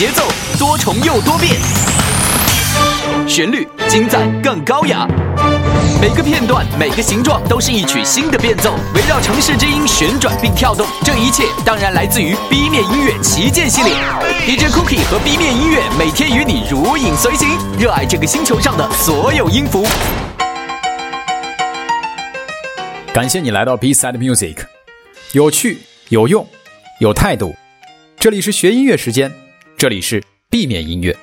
节奏多重又多变，旋律精湛更高雅。每个片段、每个形状都是一曲新的变奏，围绕城市之音旋转并跳动。这一切当然来自于 B 面音乐旗舰系列。DJ Cookie 和 B 面音乐每天与你如影随形，热爱这个星球上的所有音符。感谢你来到 B Side Music，有趣、有用、有态度。这里是学音乐时间，这里是避免音乐。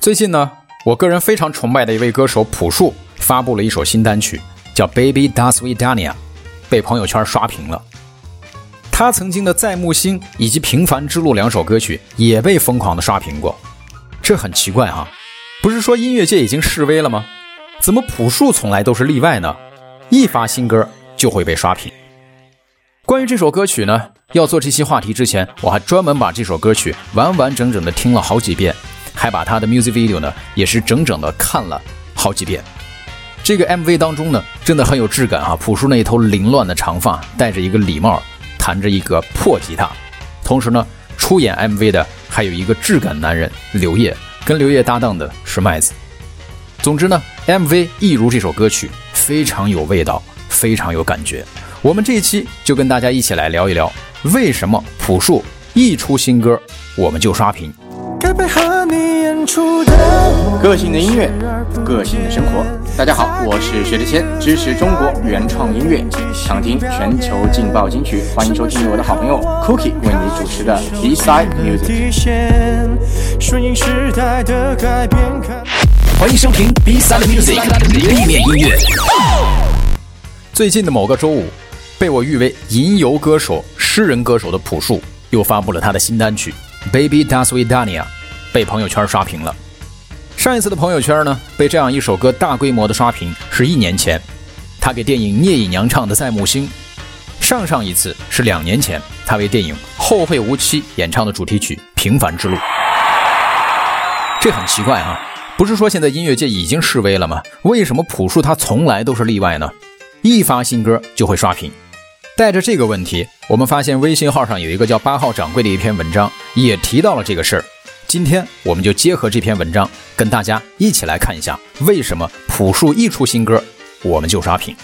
最近呢，我个人非常崇拜的一位歌手朴树。发布了一首新单曲，叫《Baby Das We Dania》，被朋友圈刷屏了。他曾经的《在木星》以及《平凡之路》两首歌曲也被疯狂的刷屏过。这很奇怪哈，不是说音乐界已经示威了吗？怎么朴树从来都是例外呢？一发新歌就会被刷屏。关于这首歌曲呢，要做这期话题之前，我还专门把这首歌曲完完整整的听了好几遍，还把他的 music video 呢也是整整的看了好几遍。这个 MV 当中呢，真的很有质感啊！朴树那一头凌乱的长发，戴着一个礼帽，弹着一个破吉他。同时呢，出演 MV 的还有一个质感男人刘烨，跟刘烨搭档的是麦子。总之呢，MV 一如这首歌曲，非常有味道，非常有感觉。我们这一期就跟大家一起来聊一聊，为什么朴树一出新歌我们就刷屏。个性的音乐，个性的生活。大家好，我是薛之谦，支持中国原创音乐，想听全球劲爆金曲。欢迎收听我的好朋友 Cookie 为你主持的 B Side Music。欢迎收听 B Side Music 地面音乐。最近的某个周五，被我誉为吟游歌手、诗人歌手的朴树又发布了他的新单曲《Baby Das We Dania》。被朋友圈刷屏了。上一次的朋友圈呢，被这样一首歌大规模的刷屏是一年前，他给电影《聂隐娘》唱的《在木星》；上上一次是两年前，他为电影《后会无期》演唱的主题曲《平凡之路》。这很奇怪啊，不是说现在音乐界已经示威了吗？为什么朴树他从来都是例外呢？一发新歌就会刷屏。带着这个问题，我们发现微信号上有一个叫八号掌柜的一篇文章，也提到了这个事儿。今天我们就结合这篇文章，跟大家一起来看一下，为什么朴树一出新歌我们就刷屏。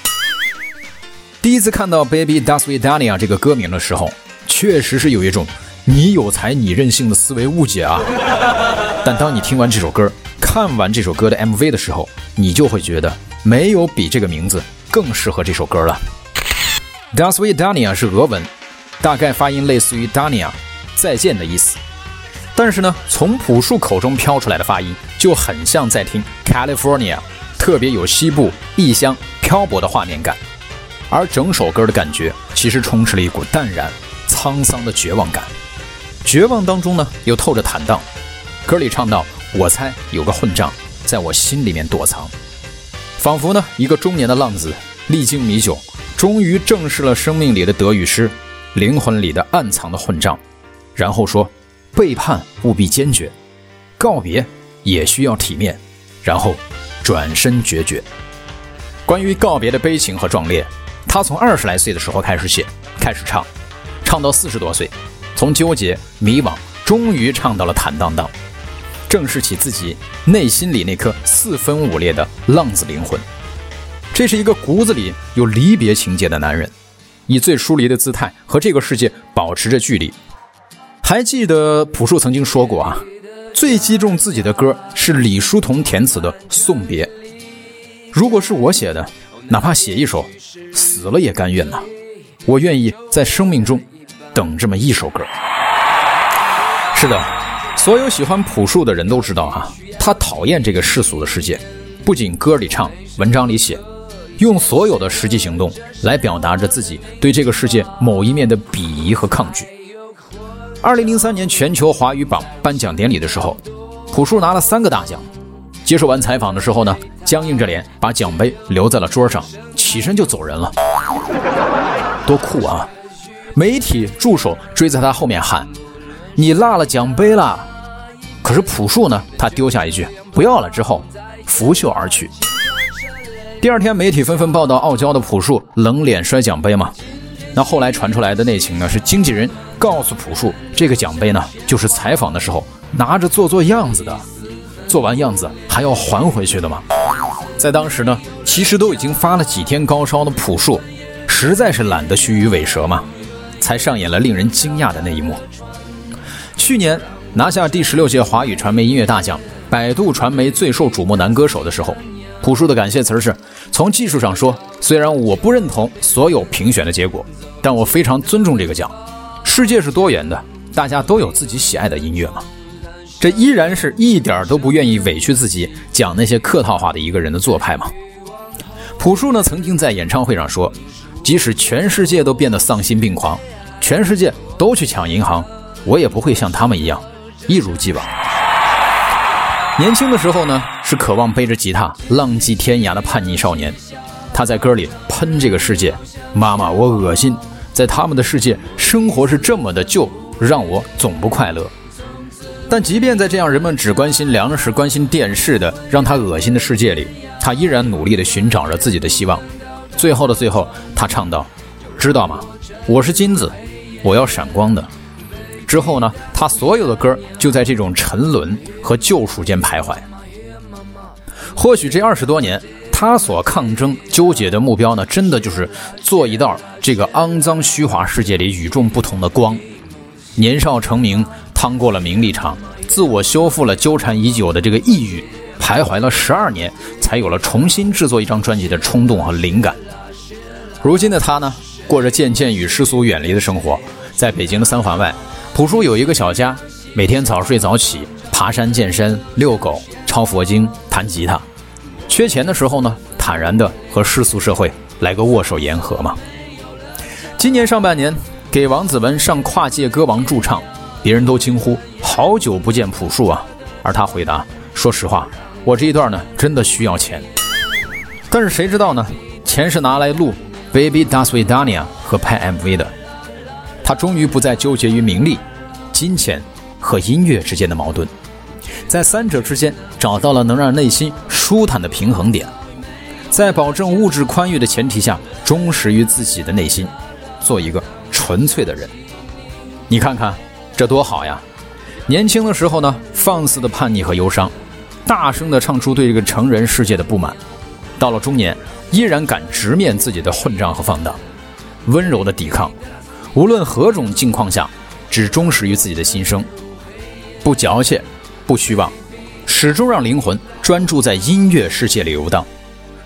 第一次看到 Baby Das We Dania 这个歌名的时候，确实是有一种你有才你任性的思维误解啊。但当你听完这首歌，看完这首歌的 MV 的时候，你就会觉得没有比这个名字更适合这首歌了。Das We Dania 是俄文，大概发音类似于 Dania，再见的意思。但是呢，从朴树口中飘出来的发音就很像在听 California，特别有西部异乡漂泊的画面感。而整首歌的感觉其实充斥了一股淡然、沧桑的绝望感。绝望当中呢，又透着坦荡。歌里唱到：“我猜有个混账在我心里面躲藏。”仿佛呢，一个中年的浪子历经米酒，终于正视了生命里的得与失，灵魂里的暗藏的混账，然后说。背叛务必坚决，告别也需要体面，然后转身决绝。关于告别的悲情和壮烈，他从二十来岁的时候开始写，开始唱，唱到四十多岁，从纠结迷惘，终于唱到了坦荡荡，正视起自己内心里那颗四分五裂的浪子灵魂。这是一个骨子里有离别情节的男人，以最疏离的姿态和这个世界保持着距离。还记得朴树曾经说过啊，最击中自己的歌是李叔同填词的《送别》。如果是我写的，哪怕写一首，死了也甘愿呐。我愿意在生命中等这么一首歌。是的，所有喜欢朴树的人都知道啊，他讨厌这个世俗的世界。不仅歌里唱，文章里写，用所有的实际行动来表达着自己对这个世界某一面的鄙夷和抗拒。二零零三年全球华语榜颁奖典礼的时候，朴树拿了三个大奖。接受完采访的时候呢，僵硬着脸把奖杯留在了桌上，起身就走人了。多酷啊！媒体助手追在他后面喊：“你落了奖杯了！”可是朴树呢，他丢下一句“不要了”之后，拂袖而去。第二天，媒体纷纷报道傲娇的朴树冷脸摔奖杯嘛。那后来传出来的内情呢，是经纪人告诉朴树，这个奖杯呢，就是采访的时候拿着做做样子的，做完样子还要还回去的嘛。在当时呢，其实都已经发了几天高烧的朴树，实在是懒得虚与委蛇嘛，才上演了令人惊讶的那一幕。去年拿下第十六届华语传媒音乐大奖、百度传媒最受瞩目男歌手的时候，朴树的感谢词是：从技术上说，虽然我不认同所有评选的结果。但我非常尊重这个奖，世界是多元的，大家都有自己喜爱的音乐嘛。这依然是一点都不愿意委屈自己讲那些客套话的一个人的做派嘛。朴树呢曾经在演唱会上说，即使全世界都变得丧心病狂，全世界都去抢银行，我也不会像他们一样一如既往。年轻的时候呢，是渴望背着吉他浪迹天涯的叛逆少年，他在歌里喷这个世界，妈妈我恶心。在他们的世界，生活是这么的旧，让我总不快乐。但即便在这样人们只关心粮食、关心电视的让他恶心的世界里，他依然努力地寻找着自己的希望。最后的最后，他唱道：“知道吗？我是金子，我要闪光的。”之后呢，他所有的歌就在这种沉沦和救赎间徘徊。或许这二十多年。他所抗争、纠结的目标呢，真的就是做一道这个肮脏、虚华世界里与众不同的光。年少成名，趟过了名利场，自我修复了纠缠已久的这个抑郁，徘徊了十二年，才有了重新制作一张专辑的冲动和灵感。如今的他呢，过着渐渐与世俗远离的生活，在北京的三环外，朴树有一个小家，每天早睡早起，爬山、健身、遛狗、抄佛经、弹吉他。缺钱的时候呢，坦然的和世俗社会来个握手言和嘛。今年上半年给王子文上跨界歌王驻唱，别人都惊呼好久不见朴树啊，而他回答说实话，我这一段呢真的需要钱。但是谁知道呢？钱是拿来录《Baby Does We Dania》和拍 MV 的。他终于不再纠结于名利、金钱和音乐之间的矛盾。在三者之间找到了能让内心舒坦的平衡点，在保证物质宽裕的前提下，忠实于自己的内心，做一个纯粹的人。你看看这多好呀！年轻的时候呢，放肆的叛逆和忧伤，大声的唱出对这个成人世界的不满；到了中年，依然敢直面自己的混账和放荡，温柔的抵抗，无论何种境况下，只忠实于自己的心声，不矫情。不虚妄，始终让灵魂专注在音乐世界里游荡，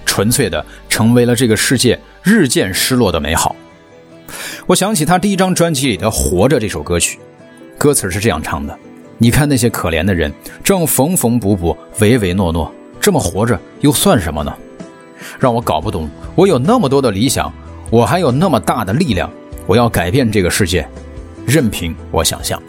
纯粹的成为了这个世界日渐失落的美好。我想起他第一张专辑里的《活着》这首歌曲，歌词是这样唱的：“你看那些可怜的人，正缝缝补补，唯唯诺诺，这么活着又算什么呢？让我搞不懂。我有那么多的理想，我还有那么大的力量，我要改变这个世界，任凭我想象。”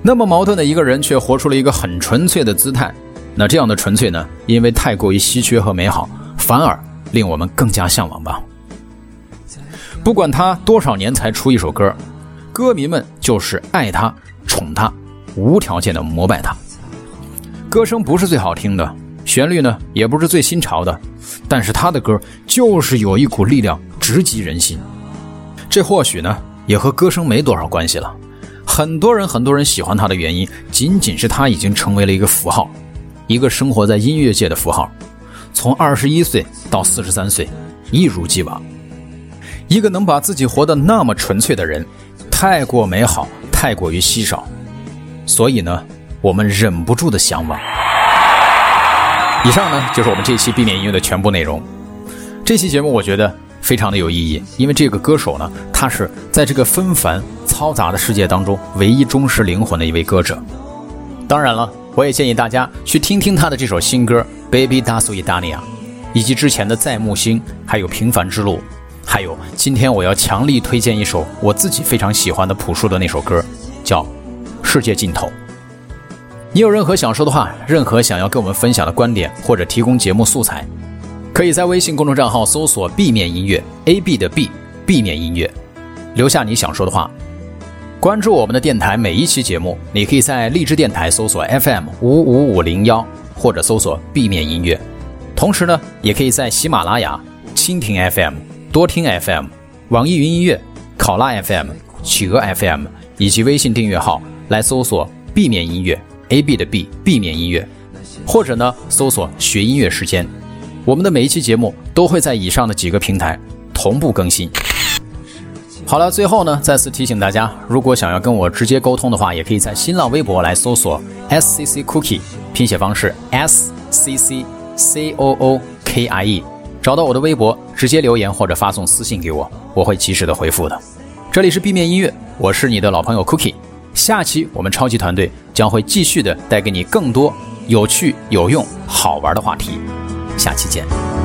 那么矛盾的一个人，却活出了一个很纯粹的姿态。那这样的纯粹呢？因为太过于稀缺和美好，反而令我们更加向往吧。不管他多少年才出一首歌，歌迷们就是爱他、宠他，无条件的膜拜他。歌声不是最好听的，旋律呢也不是最新潮的，但是他的歌就是有一股力量直击人心。这或许呢，也和歌声没多少关系了。很多人很多人喜欢他的原因，仅仅是他已经成为了一个符号，一个生活在音乐界的符号。从二十一岁到四十三岁，一如既往，一个能把自己活得那么纯粹的人，太过美好，太过于稀少，所以呢，我们忍不住的向往。以上呢，就是我们这一期避免音乐的全部内容。这期节目我觉得非常的有意义，因为这个歌手呢，他是在这个纷繁。嘈杂的世界当中，唯一忠实灵魂的一位歌者。当然了，我也建议大家去听听他的这首新歌《Baby Does We Dania》，以及之前的《在木星》，还有《平凡之路》，还有今天我要强力推荐一首我自己非常喜欢的朴树的那首歌，叫《世界尽头》。你有任何想说的话，任何想要跟我们分享的观点，或者提供节目素材，可以在微信公众账号搜索 “B 面音乐 ”，A B 的 B，B 面音乐，留下你想说的话。关注我们的电台每一期节目，你可以在荔枝电台搜索 FM 五五五零幺，或者搜索 B 面音乐。同时呢，也可以在喜马拉雅、蜻蜓 FM、多听 FM、网易云音乐、考拉 FM、企鹅 FM 以及微信订阅号来搜索“ B 面音乐 ”，A B 的 B，B 面音乐，或者呢搜索“学音乐时间”。我们的每一期节目都会在以上的几个平台同步更新。好了，最后呢，再次提醒大家，如果想要跟我直接沟通的话，也可以在新浪微博来搜索 S C C Cookie，拼写方式 S C C C O O K I E，找到我的微博，直接留言或者发送私信给我，我会及时的回复的。这里是 B 面音乐，我是你的老朋友 Cookie。下期我们超级团队将会继续的带给你更多有趣、有用、好玩的话题，下期见。